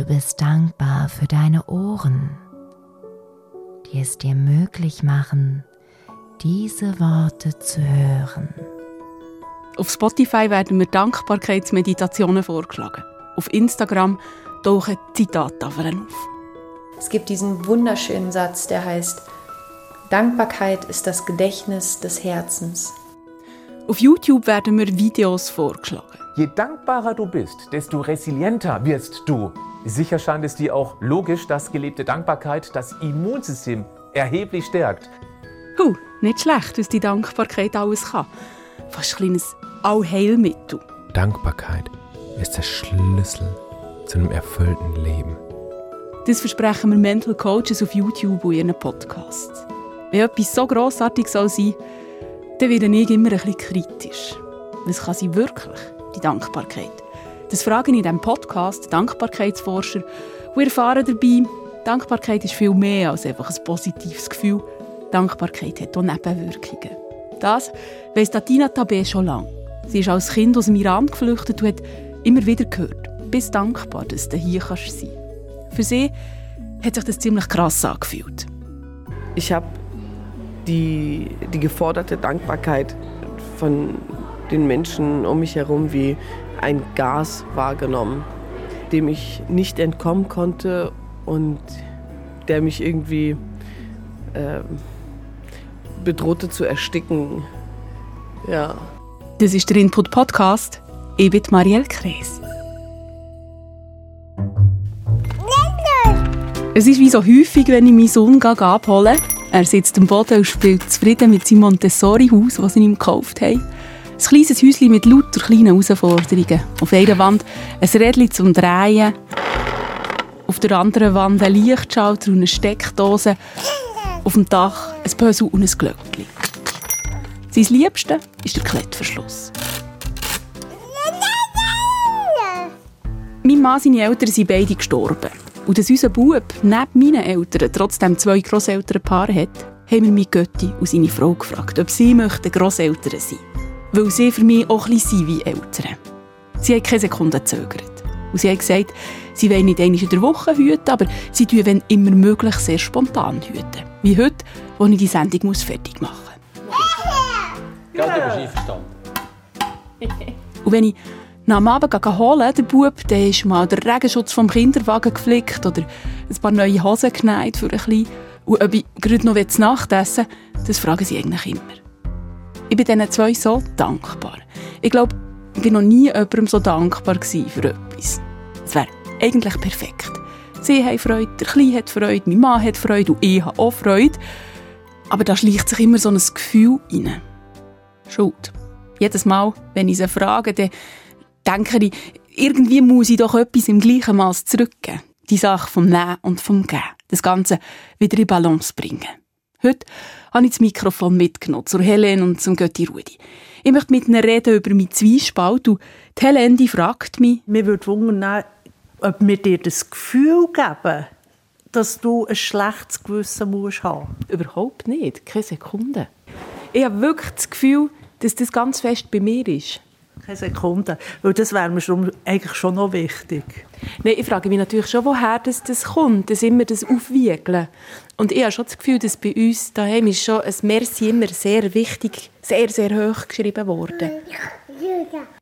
Du bist dankbar für deine Ohren, die es dir möglich machen, diese Worte zu hören. Auf Spotify werden mir Dankbarkeitsmeditationen vorgeschlagen. Auf Instagram tauchen Zitattafeln auf. Es gibt diesen wunderschönen Satz, der heißt, Dankbarkeit ist das Gedächtnis des Herzens. Auf YouTube werden mir Videos vorgeschlagen. Je dankbarer du bist, desto resilienter wirst du. Sicher scheint es dir auch logisch, dass gelebte Dankbarkeit das Immunsystem erheblich stärkt. Huh, nicht schlecht, was die Dankbarkeit alles kann. Fast ein kleines Allheilmittel. Dankbarkeit ist der Schlüssel zu einem erfüllten Leben. Das versprechen mir Mental Coaches auf YouTube und ihren Podcasts. Wenn etwas so grossartig soll sein dann werde ich immer ein bisschen kritisch. Was kann sie wirklich, die Dankbarkeit? Das frage ich in diesem Podcast Dankbarkeitsforscher und erfahren dabei, Dankbarkeit ist viel mehr als einfach ein positives Gefühl. Dankbarkeit hat auch Nebenwirkungen. Das weiss Tina Tabé schon lange. Sie ist als Kind aus dem Iran geflüchtet und hat immer wieder gehört, bist dankbar, dass du hier kannst sein Für sie hat sich das ziemlich krass angefühlt. Ich habe die, die geforderte Dankbarkeit von den Menschen um mich herum wie ein Gas wahrgenommen, dem ich nicht entkommen konnte und der mich irgendwie äh, bedrohte zu ersticken. Ja. Das ist der Input Podcast. Ich bin Marielle Kreis. Es ist wie so häufig, wenn ich meinen Sohn abhole. Er sitzt am Boden und spielt zufrieden mit seinem Montessori-Haus, das sie ihm gekauft haben. Ein kleines Häuschen mit lauter kleinen Herausforderungen. Auf einer Wand ein Rädchen zum Drehen. Auf der anderen Wand ein Lichtschalter und eine Steckdose. Auf dem Dach ein Puzzle und ein Glöckchen. Sein Liebste ist der Klettverschluss. Mein Mann seine Eltern sind beide gestorben. Und dass unser Bub neben meinen Eltern trotzdem zwei Grosselternpaare hat, haben wir meine Götti und seine Frau gefragt, ob sie möchten Grosseltern sein Weil sie für mich auch ein bisschen wie Eltern. Sie haben keine Sekunde gezögert. Und sie haben gesagt, sie wollen nicht einmal in der Woche hüten, aber sie tun, wenn immer möglich, sehr spontan hüten. Wie heute, wo ich die Sendung muss fertig machen muss. Gell, du bist einverstanden. Und wenn ich nach dem Abend holen, der Bub, dann ist mal der Regenschutz vom Kinderwagen geflickt oder ein paar neue Hosen genäht für ein bisschen. Und ob ich gerade noch zu Nacht essen das fragen sie eigentlich immer. Ich bin diesen zwei so dankbar. Ich glaube, ich war noch nie jemandem so dankbar für etwas. Es wäre eigentlich perfekt. Sie haben Freude, der Kleine hat Freude, mein Mann hat Freude und ich habe auch Freude. Aber da schleicht sich immer so ein Gefühl rein. Schuld. Jedes Mal, wenn ich sie frage, dann denke ich, irgendwie muss ich doch etwas im gleichen Maß zurückgeben. Die Sache vom Nehmen und vom Geben. Das Ganze wieder in Balance bringen. Heute habe ich das Mikrofon mitgenommen zur Helene und zum Götti Rudi. Ich möchte mit ihnen reden über meinen Zwiespalt und die Helene die fragt mich... Mir würde wundern, ob wir dir das Gefühl geben, dass du ein schlechtes Gewissen musst haben. Überhaupt nicht, keine Sekunde. Ich habe wirklich das Gefühl, dass das ganz fest bei mir ist. Keine Sekunde. Weil das wäre mir schon, eigentlich schon noch wichtig. Nein, ich frage mich natürlich schon, woher das, das kommt, das immer das Aufwiegeln. Und ich habe schon das Gefühl, dass bei uns daheim ist schon ein Merci immer sehr wichtig, sehr, sehr hoch geschrieben worden.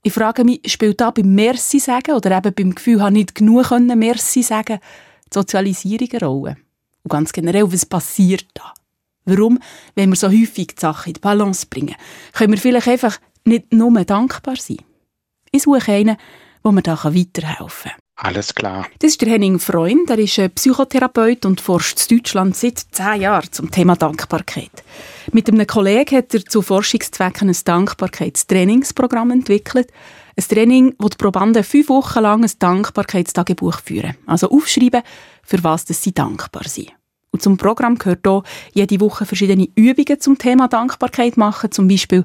Ich frage mich, spielt da beim Merci sagen oder eben beim Gefühl, habe nicht genug Merci sagen, die Sozialisierung eine Rolle? Und ganz generell, was passiert da? Warum, wenn wir so häufig die Sachen in die Balance bringen, können wir vielleicht einfach nicht nur dankbar sein. Ich suche einen, der mir da weiterhelfen kann. Alles klar. Das ist der Henning Freund. Er ist Psychotherapeut und forscht in Deutschland seit zehn Jahren zum Thema Dankbarkeit. Mit einem Kollegen hat er zu Forschungszwecken ein Dankbarkeitstrainingsprogramm entwickelt. Ein Training, wo die Probanden fünf Wochen lang ein Dankbarkeitstagebuch führen. Also aufschreiben, für was sie dankbar sind. Und zum Programm gehört auch jede Woche verschiedene Übungen zum Thema Dankbarkeit machen, zum Beispiel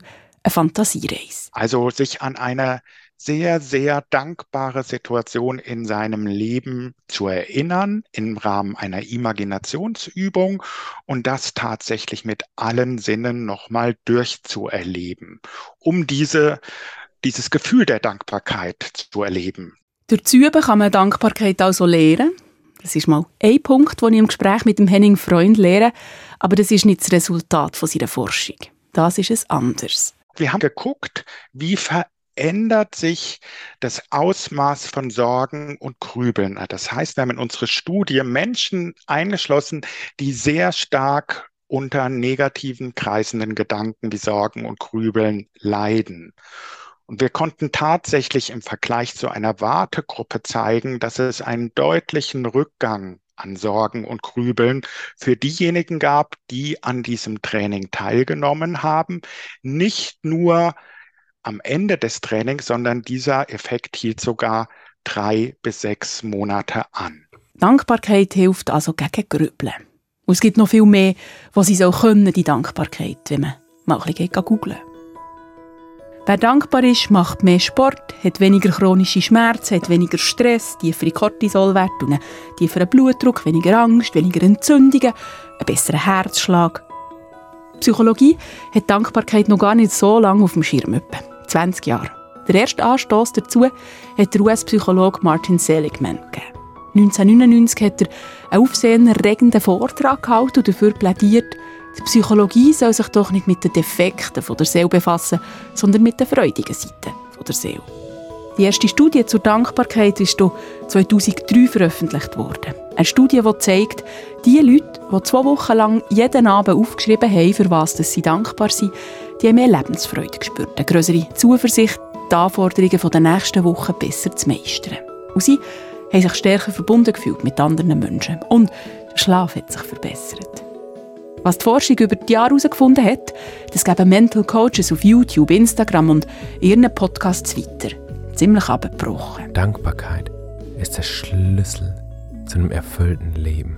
Fantasiereise. Also sich an eine sehr, sehr dankbare Situation in seinem Leben zu erinnern im Rahmen einer Imaginationsübung und das tatsächlich mit allen Sinnen nochmal durchzuerleben, um diese, dieses Gefühl der Dankbarkeit zu erleben. Durch das Üben kann man Dankbarkeit also lernen. Das ist mal ein Punkt, den ich im Gespräch mit dem Henning Freund lehre, aber das ist nicht das Resultat von seiner Forschung. Das ist es anders. Wir haben geguckt, wie verändert sich das Ausmaß von Sorgen und Grübeln. Das heißt, wir haben in unsere Studie Menschen eingeschlossen, die sehr stark unter negativen kreisenden Gedanken wie Sorgen und Grübeln leiden. Und wir konnten tatsächlich im Vergleich zu einer Wartegruppe zeigen, dass es einen deutlichen Rückgang an Sorgen und Grübeln für diejenigen gab, die an diesem Training teilgenommen haben. Nicht nur am Ende des Trainings, sondern dieser Effekt hielt sogar drei bis sechs Monate an. Dankbarkeit hilft also gegen Grübeln. Und es gibt noch viel mehr, was sie so können, die Dankbarkeit, wenn man mal ein bisschen googeln Wer dankbar ist, macht mehr Sport, hat weniger chronische Schmerzen, hat weniger Stress, tiefere einen tieferen Blutdruck, weniger Angst, weniger Entzündungen, einen besseren Herzschlag. Psychologie hat Dankbarkeit noch gar nicht so lange auf dem Schirm. Etwa 20 Jahre. Der erste Anstoß dazu hat der US-Psychologe Martin Seligman gegeben. 1999 hat er einen aufsehenerregenden Vortrag gehalten und dafür plädiert, die Psychologie soll sich doch nicht mit den Defekten der Seele befassen, sondern mit den freudigen Seiten der Seele. Die erste Studie zur Dankbarkeit ist 2003 veröffentlicht worden. Eine Studie, die zeigt, die Leute, die zwei Wochen lang jeden Abend aufgeschrieben haben, für was sie dankbar sind, die haben mehr Lebensfreude gespürt, eine größere Zuversicht, die Anforderungen der nächsten Woche besser zu meistern. Und sie haben sich stärker verbunden gefühlt mit anderen Menschen. Und der Schlaf hat sich verbessert. Was die Forschung über die Jahre herausgefunden hat, das geben Mental Coaches auf YouTube, Instagram und ihren Podcasts weiter. Ziemlich abgebrochen. Dankbarkeit ist der Schlüssel zu einem erfüllten Leben.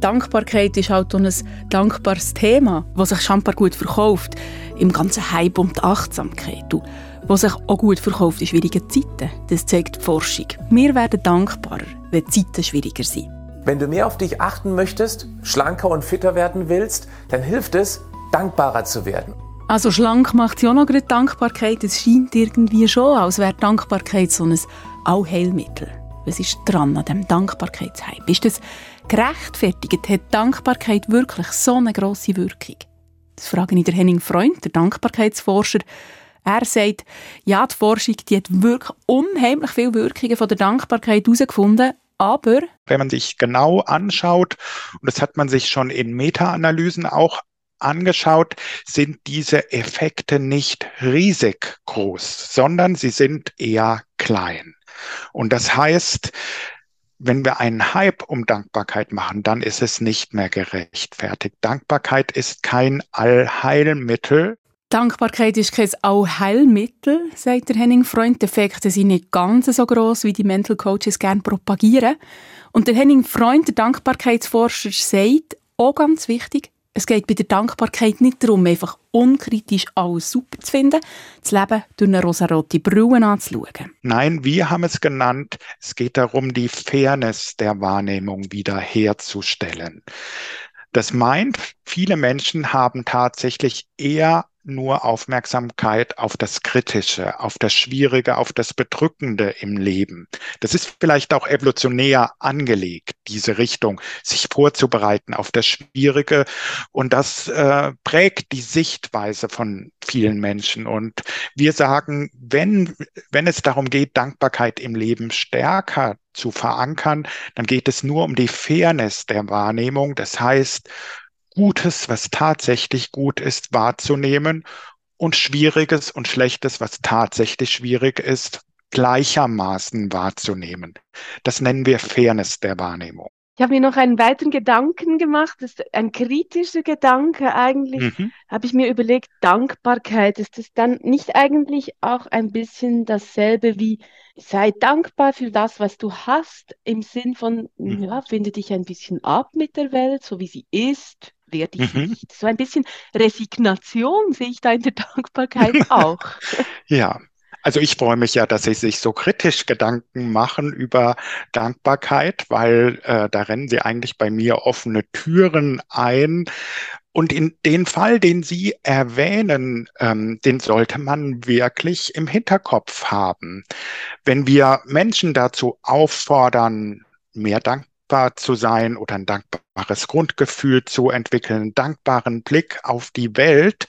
Dankbarkeit ist halt ein dankbares Thema, das sich scheinbar gut verkauft im ganzen Hype um die Achtsamkeit. Und was sich auch gut verkauft in schwierigen Zeiten. Das zeigt die Forschung. Wir werden dankbarer, wenn die Zeiten schwieriger sind. Wenn du mehr auf dich achten möchtest, schlanker und fitter werden willst, dann hilft es, dankbarer zu werden. Also schlank macht ja noch gerade Dankbarkeit. Es scheint irgendwie schon, als wäre Dankbarkeit so ein Allheilmittel. Was ist dran an dem Dankbarkeitshype? Ist das gerechtfertigt? Hat Dankbarkeit wirklich so eine grosse Wirkung? Das frage ich der Henning Freund, der Dankbarkeitsforscher. Er sagt, ja, die Forschung die hat wirklich unheimlich viele Wirkungen von der Dankbarkeit herausgefunden, aber wenn man sich genau anschaut, und das hat man sich schon in Meta-Analysen auch angeschaut, sind diese Effekte nicht riesig groß, sondern sie sind eher klein. Und das heißt, wenn wir einen Hype um Dankbarkeit machen, dann ist es nicht mehr gerechtfertigt. Dankbarkeit ist kein Allheilmittel, Dankbarkeit ist kein Allheilmittel, sagt der Henning Freund. Die Effekte sind nicht ganz so groß, wie die Mental Coaches gerne propagieren. Und der Henning Freund, der Dankbarkeitsforscher, sagt, auch ganz wichtig, es geht bei der Dankbarkeit nicht darum, einfach unkritisch alles super zu finden, das Leben durch eine rosarote Brille anzuschauen. Nein, wir haben es genannt, es geht darum, die Fairness der Wahrnehmung wiederherzustellen. Das meint, viele Menschen haben tatsächlich eher nur Aufmerksamkeit auf das Kritische, auf das Schwierige, auf das Bedrückende im Leben. Das ist vielleicht auch evolutionär angelegt, diese Richtung, sich vorzubereiten auf das Schwierige. Und das äh, prägt die Sichtweise von vielen Menschen. Und wir sagen, wenn, wenn es darum geht, Dankbarkeit im Leben stärker zu verankern, dann geht es nur um die Fairness der Wahrnehmung. Das heißt, Gutes, was tatsächlich gut ist, wahrzunehmen und Schwieriges und Schlechtes, was tatsächlich schwierig ist, gleichermaßen wahrzunehmen. Das nennen wir Fairness der Wahrnehmung. Ich habe mir noch einen weiteren Gedanken gemacht, das ist ein kritischer Gedanke eigentlich. Mhm. Habe ich mir überlegt, Dankbarkeit, ist das dann nicht eigentlich auch ein bisschen dasselbe wie sei dankbar für das, was du hast, im Sinn von, mhm. ja, finde dich ein bisschen ab mit der Welt, so wie sie ist, werde ich mhm. nicht. So ein bisschen Resignation sehe ich da in der Dankbarkeit auch. ja, also ich freue mich ja, dass Sie sich so kritisch Gedanken machen über Dankbarkeit, weil äh, da rennen Sie eigentlich bei mir offene Türen ein. Und in den Fall, den Sie erwähnen, ähm, den sollte man wirklich im Hinterkopf haben. Wenn wir Menschen dazu auffordern, mehr dankbar zu sein oder ein dankbares Grundgefühl zu entwickeln, einen dankbaren Blick auf die Welt,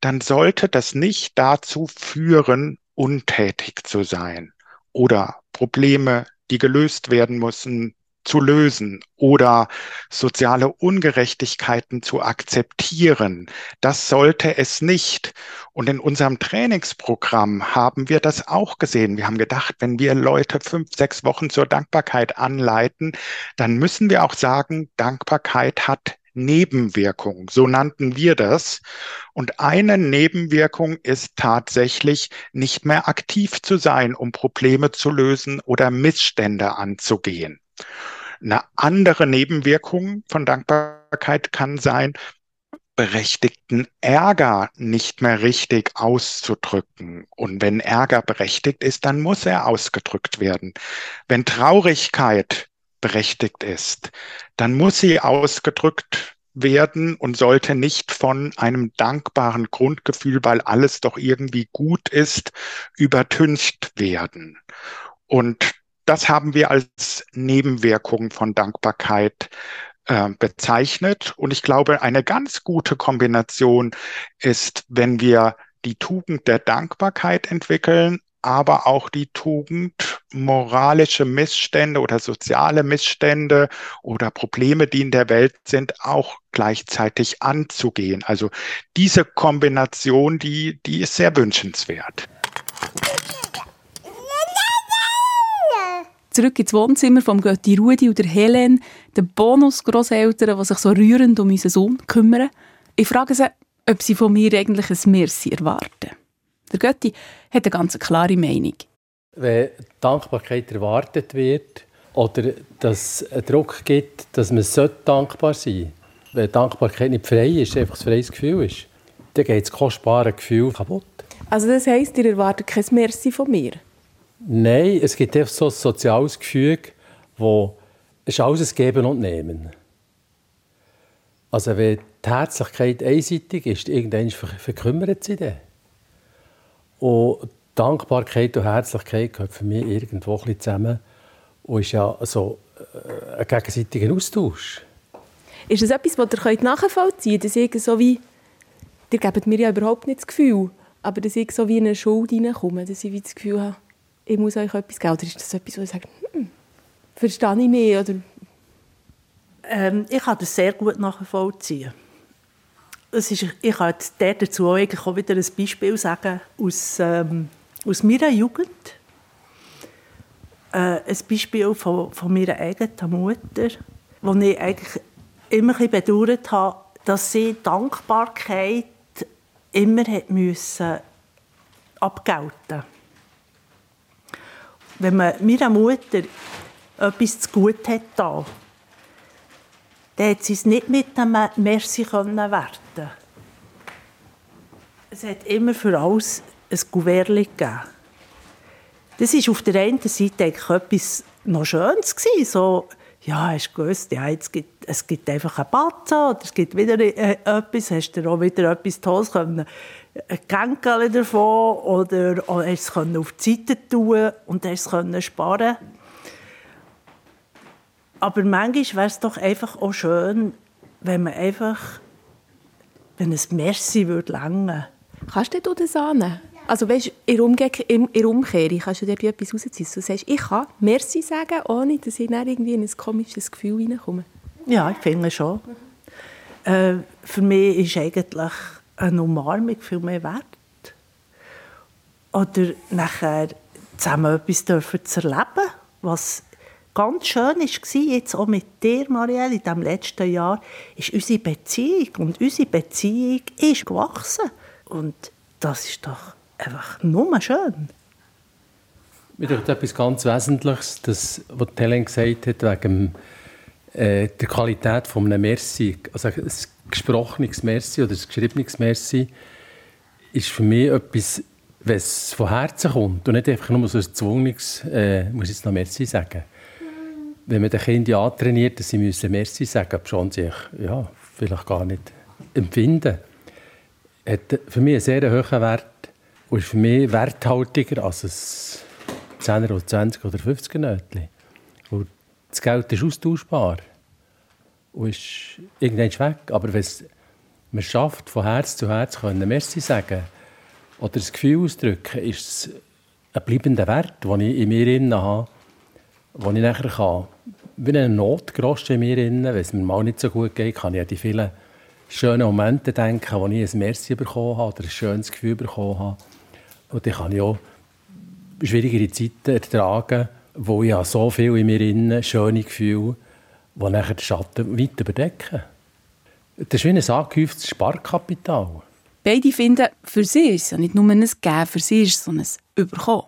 dann sollte das nicht dazu führen, untätig zu sein oder Probleme, die gelöst werden müssen, zu lösen oder soziale Ungerechtigkeiten zu akzeptieren. Das sollte es nicht. Und in unserem Trainingsprogramm haben wir das auch gesehen. Wir haben gedacht, wenn wir Leute fünf, sechs Wochen zur Dankbarkeit anleiten, dann müssen wir auch sagen, Dankbarkeit hat Nebenwirkungen. So nannten wir das. Und eine Nebenwirkung ist tatsächlich nicht mehr aktiv zu sein, um Probleme zu lösen oder Missstände anzugehen. Eine andere Nebenwirkung von Dankbarkeit kann sein, berechtigten Ärger nicht mehr richtig auszudrücken. Und wenn Ärger berechtigt ist, dann muss er ausgedrückt werden. Wenn Traurigkeit berechtigt ist, dann muss sie ausgedrückt werden und sollte nicht von einem dankbaren Grundgefühl, weil alles doch irgendwie gut ist, übertüncht werden. Und das haben wir als Nebenwirkung von Dankbarkeit äh, bezeichnet. Und ich glaube, eine ganz gute Kombination ist, wenn wir die Tugend der Dankbarkeit entwickeln, aber auch die Tugend, moralische Missstände oder soziale Missstände oder Probleme, die in der Welt sind, auch gleichzeitig anzugehen. Also diese Kombination, die, die ist sehr wünschenswert. Zurück ins Wohnzimmer vom Götti Rudi und der Helen, den Bonus-Grosseltern, die sich so rührend um unseren Sohn kümmern. Ich frage sie, ob sie von mir eigentlich ein Merci erwarten. Der Götti hat eine ganz klare Meinung. Wenn Dankbarkeit erwartet wird oder dass es einen Druck gibt, dass man dankbar sein sollte, wenn Dankbarkeit nicht frei ist, einfach ein freies Gefühl ist, dann geht das kostbare Gefühl kaputt. Also das heisst, ihr erwartet kein Merci von mir? Nein, es gibt einfach so ein soziales Gefüge, wo es alles Geben und Nehmen. Also wenn die Herzlichkeit einseitig ist, irgendwann verkümmert sie dann. Und Dankbarkeit und Herzlichkeit gehören für mich irgendwo ein zusammen und ist ja so äh, ein gegenseitiger Austausch. Ist das etwas, was ihr nachvollziehen könnt? Dass ich so wie, ihr gebt mir ja überhaupt nicht das Gefühl, aber dass ich so wie in eine Schuld reinkomme, dass ich wie das Gefühl habe, ich muss euch etwas geben? Oder ist das etwas, wo ich sage, hm, verstehe ich nicht? Oder? Ähm, ich kann das sehr gut nachvollziehen. Es ist, ich kann dazu auch, auch wieder ein Beispiel sagen aus, ähm, aus meiner Jugend. Äh, ein Beispiel von, von meiner eigenen Mutter, wo ich eigentlich immer ein bedauert habe, dass sie Dankbarkeit immer hat müssen abgelten musste wenn man meiner Mutter etwas zu gut hat, da, dann hat sie es nicht mit einem Merci können werten. Es hat immer für alles ein Kuvert gegeben. Das war auf der einen Seite etwas noch Schönes gewesen, so, ja, hast du gewusst, ja, jetzt gibt, es gibt einfach einen Batzen oder es gibt wieder äh, etwas, hast du auch wieder etwas Tolles können Gänkel davon oder, oder es auf die Seite tun und es sparen Aber manchmal wäre es doch einfach auch schön, wenn man einfach, wenn ein Merci würde lange. Kannst du das annehmen? Also weißt, in, Umge in, in Umkehrung kannst du dir etwas rausziehen. Du sagst, ich kann Merci sagen, ohne dass ich dann irgendwie in ein komisches Gefühl reinkomme. Ja, ich finde schon. Äh, für mich ist eigentlich eine Umarmung viel mehr wert. Oder nachher zusammen etwas dürfen zu erleben, was ganz schön war, jetzt auch mit dir, Marielle, in diesem letzten Jahr, ist unsere Beziehung. Und unsere Beziehung ist gewachsen. Und das ist doch einfach nur schön. Mir denkt etwas ganz Wesentliches, das, was Helen gesagt hat, wegen äh, der Qualität von einem Merci. Also gesprochenes Merci oder ein geschriebenes Merci ist für mich etwas, wenn es von Herzen kommt und nicht einfach nur so ein zwungenes, äh, muss jetzt noch Merci sagen. Wenn man den Kindern antrainiert, dass sie müssen Merci sagen, schon sich, ja, vielleicht gar nicht empfinden, hat für mich einen sehr hohen Wert und ist für mich werthaltiger als ein 10er oder 20 oder 50er Nötchen. Das Geld ist austauschbar und ist irgendwann weg. Aber wenn man es schafft, von Herz zu Herz können Merci sagen oder das Gefühl ausdrücken, ist es ein bleibender Wert, den ich in mir habe, den ich nachher kann. Wie ein Notgroschen in mir, wenn es mir mal nicht so gut geht, kann ich an die vielen schönen Momente denken, wo ich ein Merci bekommen habe oder ein schönes Gefühl bekommen habe. Und dann kann ich auch schwierigere Zeiten ertragen, wo ich so viel in mir inne schöne Gefühle, die nachher den Schatten weit überdecken. Das ist wie ein angehäuftes Sparkapital. Beide finden, für sie ist es ja nicht nur ein Geben, für sie ist es so ein Überkommen.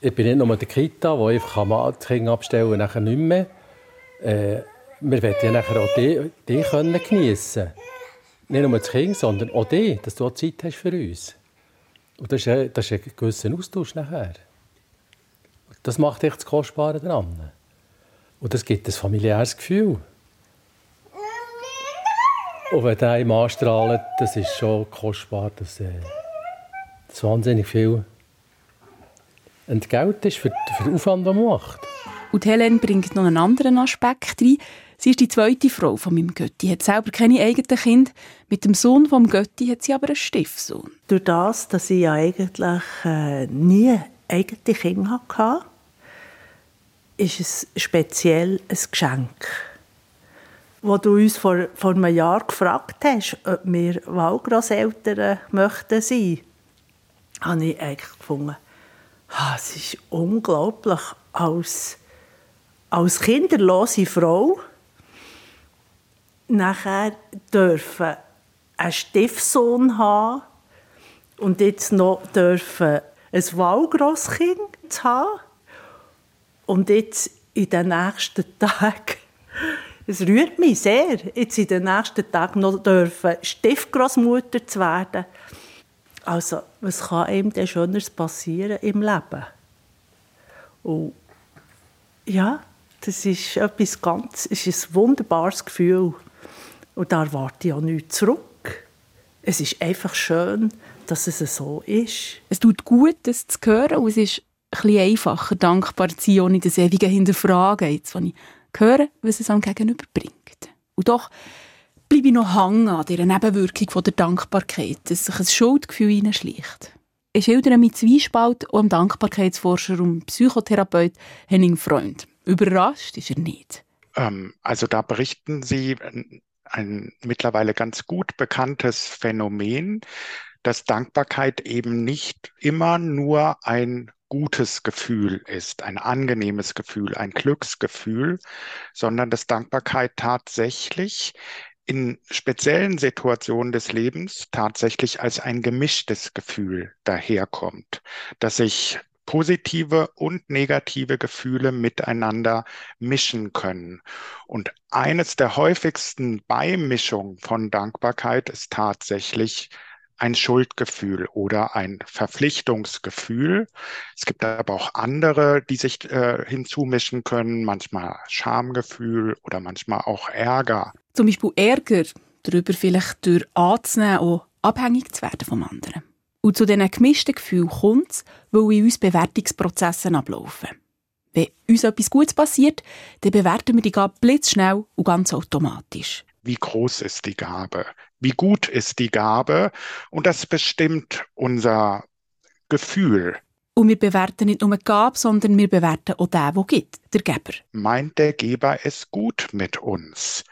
Ich bin nicht nur der Kita, wo ich die Kinder abstellen kann, nachher nicht mehr. Äh, wir wollen ja nachher auch die, die können geniessen Nicht nur das Kind, sondern auch die, dass du auch Zeit hast für uns. Und das ist, das ist ein gewisser Austausch nachher. Das macht echt das Kostbare daran. Und das gibt ein familiäres Gefühl. Und wenn der ihm anstrahlt, das ist schon kostbar, dass äh, das wahnsinnig viel Entgelt ist für, für den Aufwand, den man macht. Und Helene bringt noch einen anderen Aspekt rein. Sie ist die zweite Frau von meinem Götti, hat selber keine eigenen Kinder. Mit dem Sohn vom Götti hat sie aber einen Stiefsohn. Durch das, dass ich ja eigentlich äh, nie eigene Kinder hatte, ist es speziell ein Geschenk. Wo du uns vor, vor einem Jahr gefragt hast, ob wir Wahlgrosseltern möchten sein, habe ich eigentlich gefunden, es ist unglaublich, als, als kinderlose Frau nachher dürfen einen Stiefsohn haben und jetzt noch dürfen ein Wahlgrosskind haben und jetzt in den nächsten Tagen, es rührt mich sehr, jetzt in den nächsten Tagen noch dürfen Stiefgroßmutter zu werden. Also, was kann einem denn Schöneres passieren im Leben? Und ja, das ist etwas ganz, ist ein wunderbares Gefühl. Und da erwarte ich auch nichts zurück. Es ist einfach schön, dass es so ist. Es tut gut, das zu hören und es ist ein einfacher, dankbar zu sein, ohne das ewige Hinterfragen, jetzt, wenn ich höre, was es am Gegenüber bringt. Und doch bleibe ich noch hängen an dieser Nebenwirkung von der Dankbarkeit, dass sich ein Schuldgefühl hineinschleicht. Ich schildere mit Zwiespalt auch dem Dankbarkeitsforscher und Psychotherapeut Henning Freund. Überrascht ist er nicht. Ähm, also da berichten Sie ein mittlerweile ganz gut bekanntes Phänomen, dass Dankbarkeit eben nicht immer nur ein gutes Gefühl ist, ein angenehmes Gefühl, ein Glücksgefühl, sondern dass Dankbarkeit tatsächlich in speziellen Situationen des Lebens tatsächlich als ein gemischtes Gefühl daherkommt, dass sich positive und negative Gefühle miteinander mischen können. Und eines der häufigsten Beimischungen von Dankbarkeit ist tatsächlich ein Schuldgefühl oder ein Verpflichtungsgefühl. Es gibt aber auch andere, die sich äh, hinzumischen können, manchmal Schamgefühl oder manchmal auch Ärger. Zum Beispiel Ärger, darüber vielleicht durch anzunehmen, auch abhängig zu werden vom anderen. Und zu diesen gemischten Gefühlen kommt es, weil in uns Bewertungsprozesse ablaufen. Wenn uns etwas Gutes passiert, dann bewerten wir die Gabe blitzschnell und ganz automatisch. Wie groß ist die Gabe? Wie gut ist die Gabe und das bestimmt unser Gefühl. Und wir bewerten nicht nur die Gabe, sondern wir bewerten auch den, der gibt, der Geber. Meint der Geber es gut mit uns?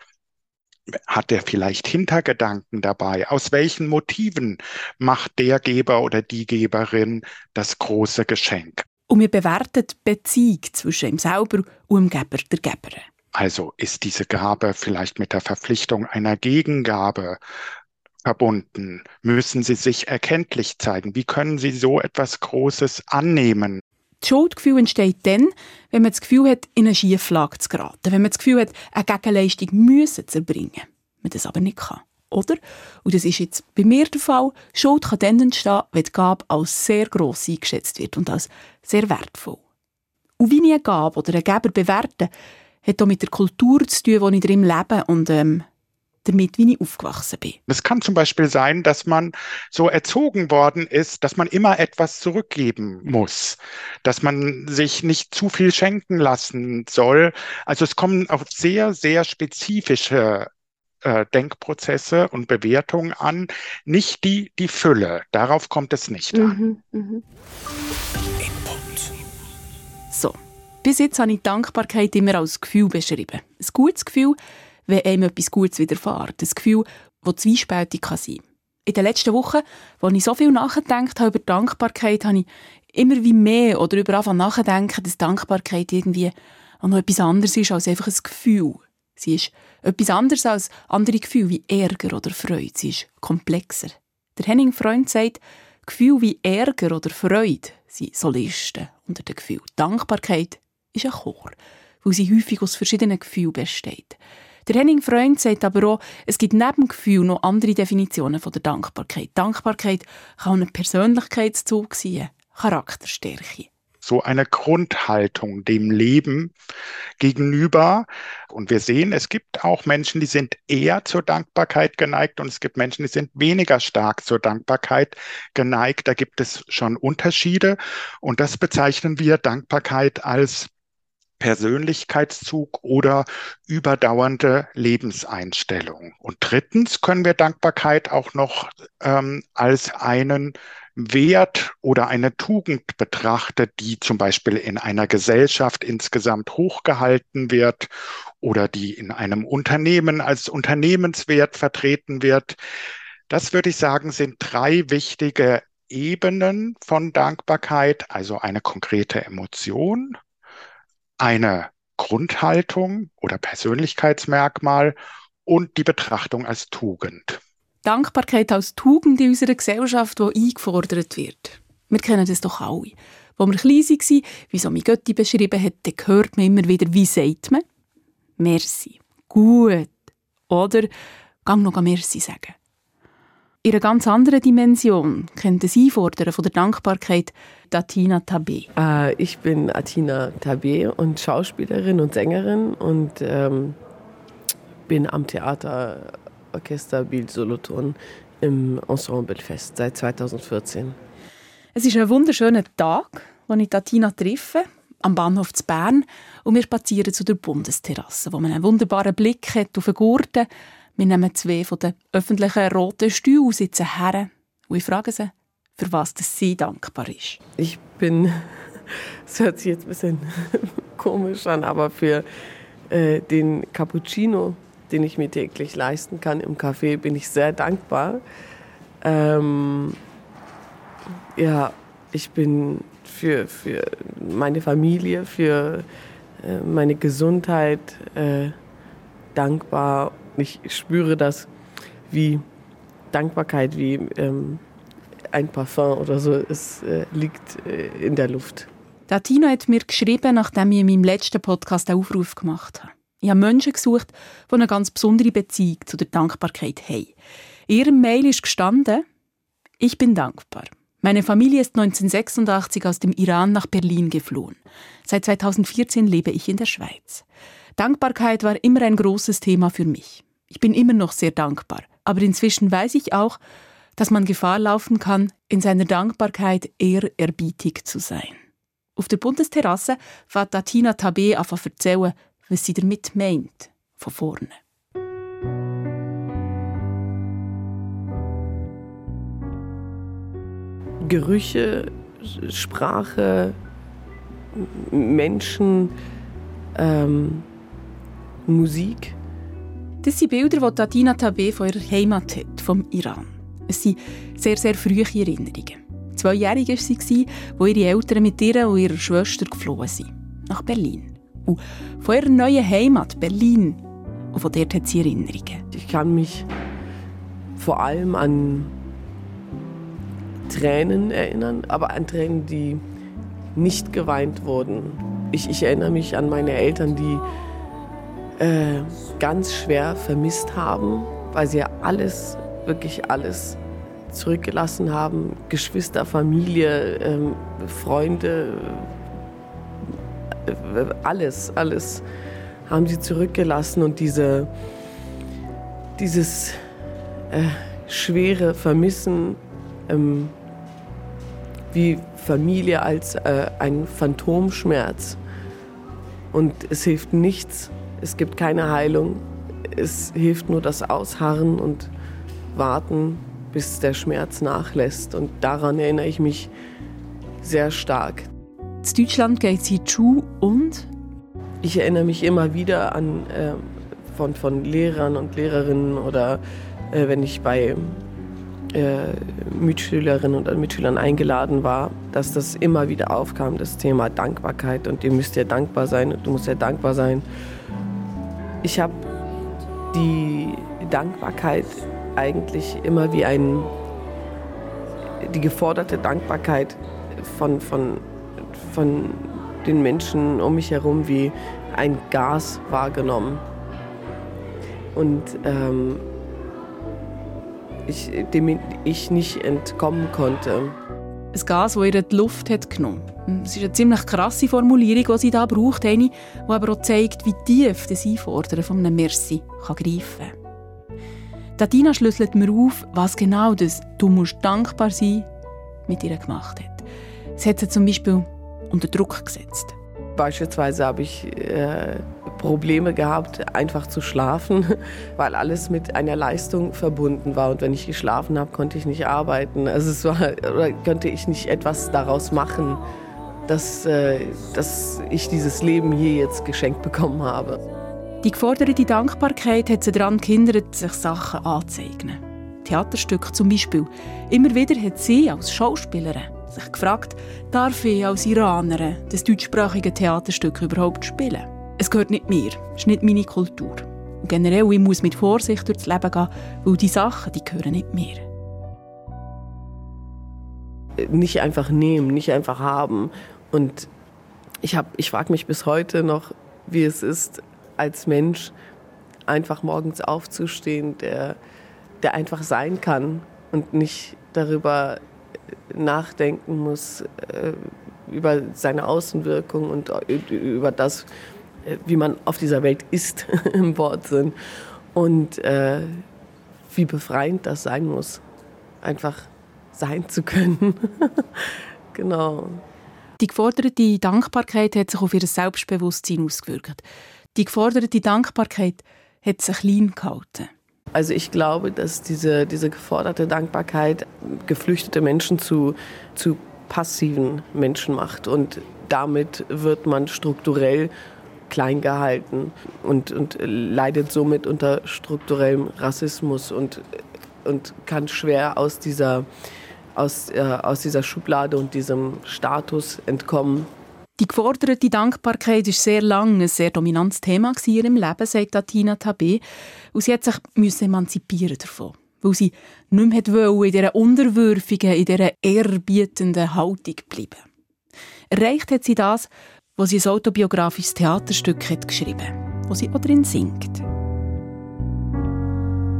Hat er vielleicht Hintergedanken dabei? Aus welchen Motiven macht der Geber oder die Geberin das große Geschenk? Und wir bewerten die Beziehung zwischen ihm selber und dem Geber, der Geberin. Also ist diese Gabe vielleicht mit der Verpflichtung einer Gegengabe verbunden? Müssen sie sich erkenntlich zeigen? Wie können sie so etwas Großes annehmen? Das Schuldgefühl entsteht dann, wenn man das Gefühl hat, in eine Schieflage zu geraten, wenn man das Gefühl hat, eine Gegenleistung müssen zu erbringen, man das aber nicht kann. Oder? Und das ist jetzt bei mir der Fall. Schuld kann dann entstehen, wenn die Gabe als sehr gross eingeschätzt wird und als sehr wertvoll. Und wie ich eine Gabe oder einen Geber bewerte, hat auch mit der Kultur zu tun, die ich drin lebe und ähm, damit, wie ich aufgewachsen bin. Es kann zum Beispiel sein, dass man so erzogen worden ist, dass man immer etwas zurückgeben muss, dass man sich nicht zu viel schenken lassen soll. Also es kommen auf sehr, sehr spezifische äh, Denkprozesse und Bewertungen an, nicht die, die Fülle. Darauf kommt es nicht an. Mhm, mh. Bis jetzt habe ich Dankbarkeit immer als Gefühl beschrieben. Ein gutes Gefühl, wenn einem etwas Gutes widerfährt. Ein Gefühl, das zwiespältig kann sein In den letzten Wochen, als ich so viel nachgedacht habe über Dankbarkeit, habe ich immer wie mehr oder über anfangen nachdenken, dass Dankbarkeit irgendwie auch noch etwas anderes ist als einfach ein Gefühl. Sie ist etwas anderes als andere Gefühle wie Ärger oder Freude. Sie ist komplexer. Der Henning Freund sagt, Gefühle wie Ärger oder Freude sind Solisten unter den Gefühlen. Dankbarkeit ist ein Chor, weil sie häufig aus verschiedenen Gefühlen besteht. Der Henning Freund sagt aber auch, es gibt neben Gefühl noch andere Definitionen von der Dankbarkeit. Dankbarkeit kann ein Persönlichkeitszug sein, Charakterstärke so eine Grundhaltung dem Leben gegenüber. Und wir sehen, es gibt auch Menschen, die sind eher zur Dankbarkeit geneigt und es gibt Menschen, die sind weniger stark zur Dankbarkeit geneigt. Da gibt es schon Unterschiede und das bezeichnen wir Dankbarkeit als Persönlichkeitszug oder überdauernde Lebenseinstellung. Und drittens können wir Dankbarkeit auch noch ähm, als einen Wert oder eine Tugend betrachtet, die zum Beispiel in einer Gesellschaft insgesamt hochgehalten wird oder die in einem Unternehmen als Unternehmenswert vertreten wird. Das würde ich sagen, sind drei wichtige Ebenen von Dankbarkeit, also eine konkrete Emotion, eine Grundhaltung oder Persönlichkeitsmerkmal und die Betrachtung als Tugend. Dankbarkeit als Tugend in unserer Gesellschaft, die eingefordert wird. Wir kennen das doch alle. Wo wir klein waren, wie so mein Götti beschrieben hat, dann hört man immer wieder, wie sagt man? Merci. Gut. Oder gang noch Merci sagen. In einer ganz anderen Dimension kennt das Einfordern von der Dankbarkeit Atina Tabé. Äh, ich bin Atina Tabé und Schauspielerin und Sängerin und ähm, bin am Theater Orchester Bild Solothurn im Ensemble fest seit 2014. Es ist ein wunderschöner Tag, wo ich Tina treffe, am Bahnhof zu Bern und wir spazieren zu der Bundesterrasse, wo man einen wunderbaren Blick hat auf den Gurten. Wir nehmen zwei von den öffentlichen roten Stühlen, sitzen her und ich frage sie, für was sie dankbar ist. Ich bin, es hört sich jetzt ein bisschen komisch an, aber für äh, den Cappuccino, den ich mir täglich leisten kann im Café, bin ich sehr dankbar. Ähm, ja, ich bin für, für meine Familie, für äh, meine Gesundheit äh, dankbar. Ich spüre das wie Dankbarkeit, wie ähm, ein Parfum oder so. Es äh, liegt äh, in der Luft. Tina hat mir geschrieben, nachdem ich in meinem letzten Podcast einen Aufruf gemacht habe. Ich habe Menschen gesucht, die eine ganz besondere Beziehung zu der Dankbarkeit haben. In ihrem Mail ist gestanden, ich bin dankbar. Meine Familie ist 1986 aus dem Iran nach Berlin geflohen. Seit 2014 lebe ich in der Schweiz. Dankbarkeit war immer ein großes Thema für mich. Ich bin immer noch sehr dankbar, aber inzwischen weiß ich auch, dass man Gefahr laufen kann, in seiner Dankbarkeit eher erbietig zu sein. Auf der Bundesterrasse fährt Tina Tabé an erzählen, was sie damit meint, von vorne. Gerüche, Sprache, Menschen, ähm, Musik. Das sind Bilder, die Tatina Tabe von ihrer Heimat hat, vom Iran. Es sind sehr, sehr frühe Erinnerungen. Zweijährig war sie, wo ihre Eltern mit ihr und ihrer Schwester geflohen sind. Nach Berlin. Und von ihrer neuen Heimat, Berlin. Und von dort hat sie Erinnerungen. Ich kann mich vor allem an Tränen erinnern, aber an Tränen, die nicht geweint wurden. Ich, ich erinnere mich an meine Eltern, die äh, ganz schwer vermisst haben, weil sie ja alles, wirklich alles zurückgelassen haben. Geschwister, Familie, äh, Freunde, alles, alles haben sie zurückgelassen und diese, dieses äh, schwere Vermissen ähm, wie Familie als äh, ein Phantomschmerz. Und es hilft nichts, es gibt keine Heilung, es hilft nur das Ausharren und Warten, bis der Schmerz nachlässt. Und daran erinnere ich mich sehr stark. In Deutschland geht sie zu und? Ich erinnere mich immer wieder an äh, von, von Lehrern und Lehrerinnen oder äh, wenn ich bei äh, Mitschülerinnen und Mitschülern eingeladen war, dass das immer wieder aufkam, das Thema Dankbarkeit und ihr müsst ja dankbar sein und du musst ja dankbar sein. Ich habe die Dankbarkeit eigentlich immer wie ein, die geforderte Dankbarkeit von, von, von den Menschen um mich herum wie ein Gas wahrgenommen. Und ähm, ich, dem ich nicht entkommen konnte. Ein Gas, das ihr die Luft hat genommen Das ist eine ziemlich krasse Formulierung, die sie da braucht, die aber auch zeigt, wie tief das Einfordern von einem Merci kann greifen kann. Tatina schlüsselt mir auf, was genau das «Du musst dankbar sein» mit ihr gemacht hat. Es hat sie zum Beispiel unter Druck gesetzt. Beispielsweise habe ich äh, Probleme gehabt, einfach zu schlafen, weil alles mit einer Leistung verbunden war. Und wenn ich geschlafen habe, konnte ich nicht arbeiten. Also es war, oder konnte ich nicht etwas daraus machen, dass, äh, dass ich dieses Leben hier jetzt geschenkt bekommen habe. Die geforderte Dankbarkeit hat sie daran gehindert, sich Sachen anzueignen. Theaterstücke zum Beispiel. Immer wieder hat sie als Schauspielerin sich gefragt, darf ich als Iranerin das deutschsprachige Theaterstück überhaupt spielen? Es gehört nicht mir, es ist nicht meine Kultur. Und generell, ich muss mit Vorsicht durchs Leben gehen, weil die Sachen, die gehören nicht mir. Nicht einfach nehmen, nicht einfach haben. Und ich, ich frage mich bis heute noch, wie es ist, als Mensch einfach morgens aufzustehen, der, der einfach sein kann und nicht darüber nachdenken muss, äh, über seine Außenwirkung und über das, äh, wie man auf dieser Welt ist im Wortsinn. Und äh, wie befreiend das sein muss, einfach sein zu können. genau. Die geforderte Dankbarkeit hat sich auf ihr Selbstbewusstsein ausgewirkt. Die geforderte Dankbarkeit hat sich klein gehalten. Also ich glaube, dass diese, diese geforderte Dankbarkeit geflüchtete Menschen zu, zu passiven Menschen macht. Und damit wird man strukturell klein gehalten und, und leidet somit unter strukturellem Rassismus und, und kann schwer aus dieser, aus, äh, aus dieser Schublade und diesem Status entkommen. Die geforderte Dankbarkeit ist sehr lange ein sehr dominantes Thema in ihrem Leben, sagt Tina Tabe. Und sie hat sich müssen emanzipieren davon weil sie nicht mehr in dieser unterwürfigen, in dieser ehrbietenden Haltung bleiben. Erreicht hat sie das, was sie ein autobiografisches Theaterstück hat geschrieben wo sie auch drin singt.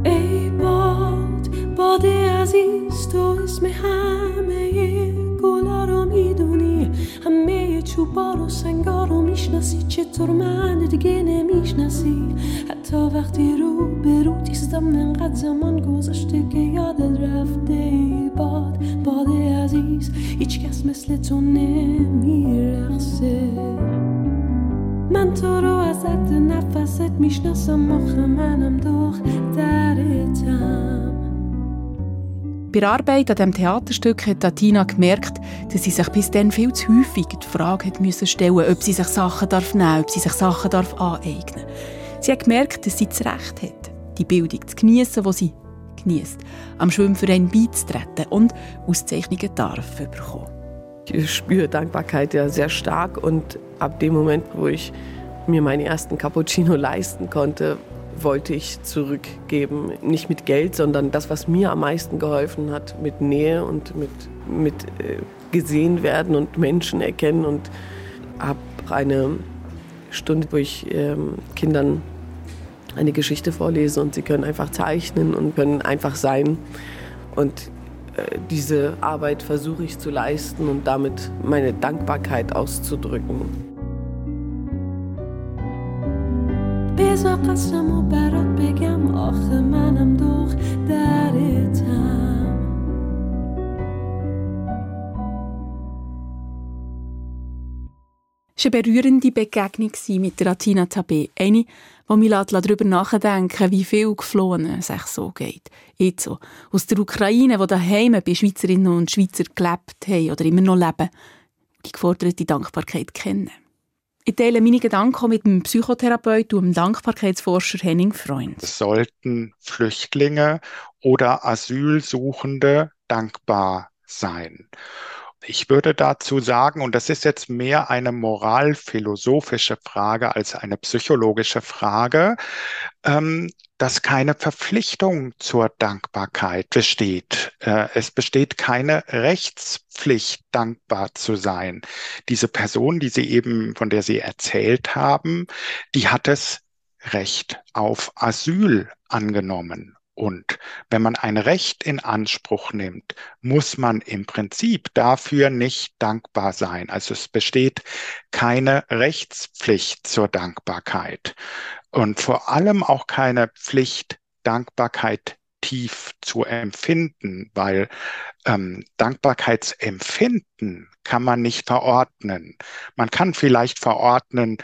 Ey, Bad, Bad, aziz, to isme hame, gularom iduni, Amir, همه چوبا رو سنگا رو می‌شناسی. چطور من دیگه نمی‌شناسی. حتی وقتی رو به رو تیستم انقدر زمان گذاشته که یادت رفته. باد باد عزیز هیچ کس مثل تو نمیرخصه من تو رو ازت نفست می‌شناسم آخه منم دخترتم Bei der Arbeit an diesem Theaterstück hat Tina gemerkt, dass sie sich bis dann viel zu häufig die Frage hat müssen stellen ob sie sich Sachen darf nehmen ob sie sich Sachen darf aneignen Sie hat gemerkt, dass sie das Recht hat, die Bildung zu genießen, die sie genießt, am Schwimmverein beizutreten und Auszeichnungen darf bekommen. Ich spüre Dankbarkeit ja sehr stark und ab dem Moment, wo ich mir meinen ersten Cappuccino leisten konnte, wollte ich zurückgeben. Nicht mit Geld, sondern das, was mir am meisten geholfen hat, mit Nähe und mit, mit äh, gesehen werden und Menschen erkennen. Und habe eine Stunde, wo ich ähm, Kindern eine Geschichte vorlese und sie können einfach zeichnen und können einfach sein. Und äh, diese Arbeit versuche ich zu leisten und damit meine Dankbarkeit auszudrücken. بزا قسم و برات بگم آخه منم دخترتم Es war eine berührende Begegnung mit der Atina Tabé. Eine, die mich darüber nachdenken wie viel Geflohenen es sich so geht. Jetzt so. Aus der Ukraine, die daheim bei Schweizerinnen und Schweizer gelebt haben oder immer noch leben, die geforderte Dankbarkeit kennen. Ich teile meine Gedanken mit dem Psychotherapeut und dem Dankbarkeitsforscher Henning Freund. Sollten Flüchtlinge oder Asylsuchende dankbar sein. Ich würde dazu sagen, und das ist jetzt mehr eine moralphilosophische Frage als eine psychologische Frage, ähm, dass keine Verpflichtung zur Dankbarkeit besteht. Äh, es besteht keine Rechtspflicht, dankbar zu sein. Diese Person, die Sie eben, von der Sie erzählt haben, die hat es Recht auf Asyl angenommen. Und wenn man ein Recht in Anspruch nimmt, muss man im Prinzip dafür nicht dankbar sein. Also es besteht keine Rechtspflicht zur Dankbarkeit und vor allem auch keine Pflicht, Dankbarkeit tief zu empfinden, weil ähm, Dankbarkeitsempfinden kann man nicht verordnen. Man kann vielleicht verordnen,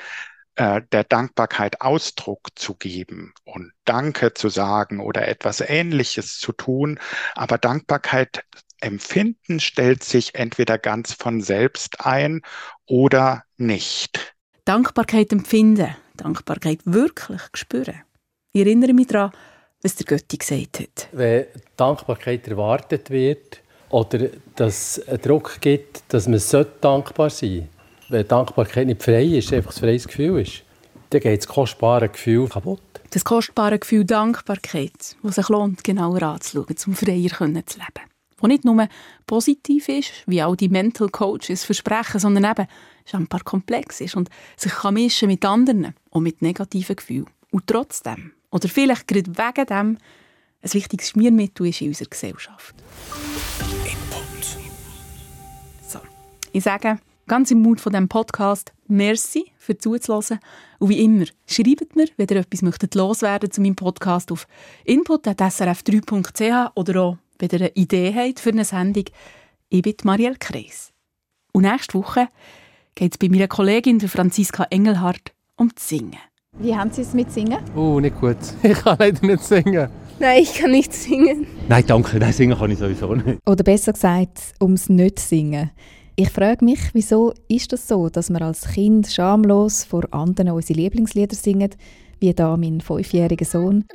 äh, der Dankbarkeit Ausdruck zu geben und Danke zu sagen oder etwas Ähnliches zu tun. Aber Dankbarkeit empfinden stellt sich entweder ganz von selbst ein oder nicht. Dankbarkeit empfinden, Dankbarkeit wirklich spüren. Ich erinnere mich daran, was der Götti gesagt hat. Wenn Dankbarkeit erwartet wird oder dass es einen Druck gibt, dass man dankbar sein sollte, wenn Dankbarkeit nicht frei ist, einfach ein freies Gefühl ist, dann geht das kostbare Gefühl kaputt. Das kostbare Gefühl Dankbarkeit, das sich lohnt, genauer anzuschauen, um freier zu leben. Das nicht nur positiv ist, wie all die Mental Coaches versprechen, sondern eben ein paar komplex ist und sich kann mischen mit anderen und mit negativen Gefühlen. Und trotzdem, oder vielleicht gerade wegen dem, ein wichtiges Schmiermittel ist in unserer Gesellschaft. Input. So, ich sage, ganz im Mut von diesem Podcast, merci für zuzuhören. Und wie immer, schreibt mir, wenn ihr etwas möchtet loswerden zu meinem Podcast auf input.srf3.ch oder auch, wenn ihr eine Idee habt für eine Sendung. Ich bin Marielle Kreis. Und nächste Woche geht es bei meiner Kollegin Franziska Engelhardt um das Singen. Wie haben Sie es mit Singen? Oh, nicht gut. Ich kann leider nicht singen. Nein, ich kann nicht singen. Nein, danke. Nein, singen kann ich sowieso nicht. Oder besser gesagt, ums Nicht-Singen. Ich frage mich, wieso ist das so, dass wir als Kind schamlos vor anderen unsere Lieblingslieder singen, wie da mein fünfjähriger Sohn.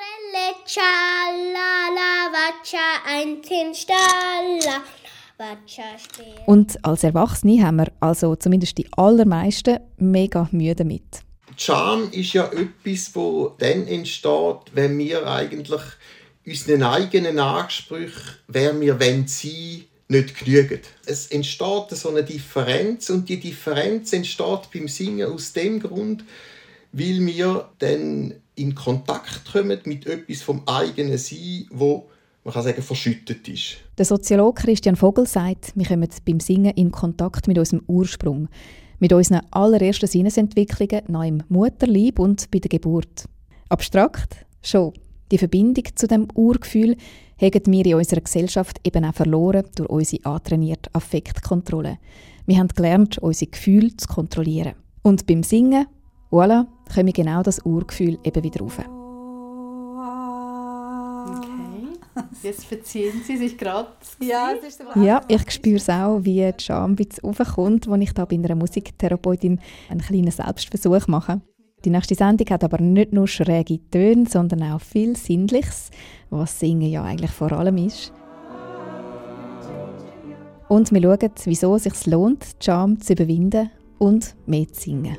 Und als Erwachsene haben wir, also zumindest die allermeisten, mega Mühe damit. Charme ist ja etwas, das dann entsteht, wenn wir eigentlich unseren eigenen Ansprüchen, wer wir sein wollen, nicht genügen. Es entsteht so eine Differenz und die Differenz entsteht beim Singen aus dem Grund, weil wir dann in Kontakt kommen mit etwas vom eigenen Sein, wo man kann sagen, verschüttet ist. Der Soziologe Christian Vogel sagt, wir kommen beim Singen in Kontakt mit unserem Ursprung, mit unseren allerersten Sinnesentwicklungen nach dem Mutterlieb und bei der Geburt. Abstrakt? Schon. Die Verbindung zu dem Urgefühl haben wir in unserer Gesellschaft eben auch verloren durch unsere antrainierte Affektkontrolle. Wir haben gelernt, unsere Gefühle zu kontrollieren. Und beim Singen, voilà, kommen genau das Urgefühl eben wieder rauf. Okay, jetzt verziehen Sie sich gerade. Ja, ja, ich spüre es auch, wie die Scham raufkommt, als ich da bei einer Musiktherapeutin einen kleinen Selbstversuch mache. Die nächste Sendung hat aber nicht nur schräge Töne, sondern auch viel Sinnliches, was Singen ja eigentlich vor allem ist. Und wir schauen, wieso es sich lohnt, Scham zu überwinden und mehr zu singen.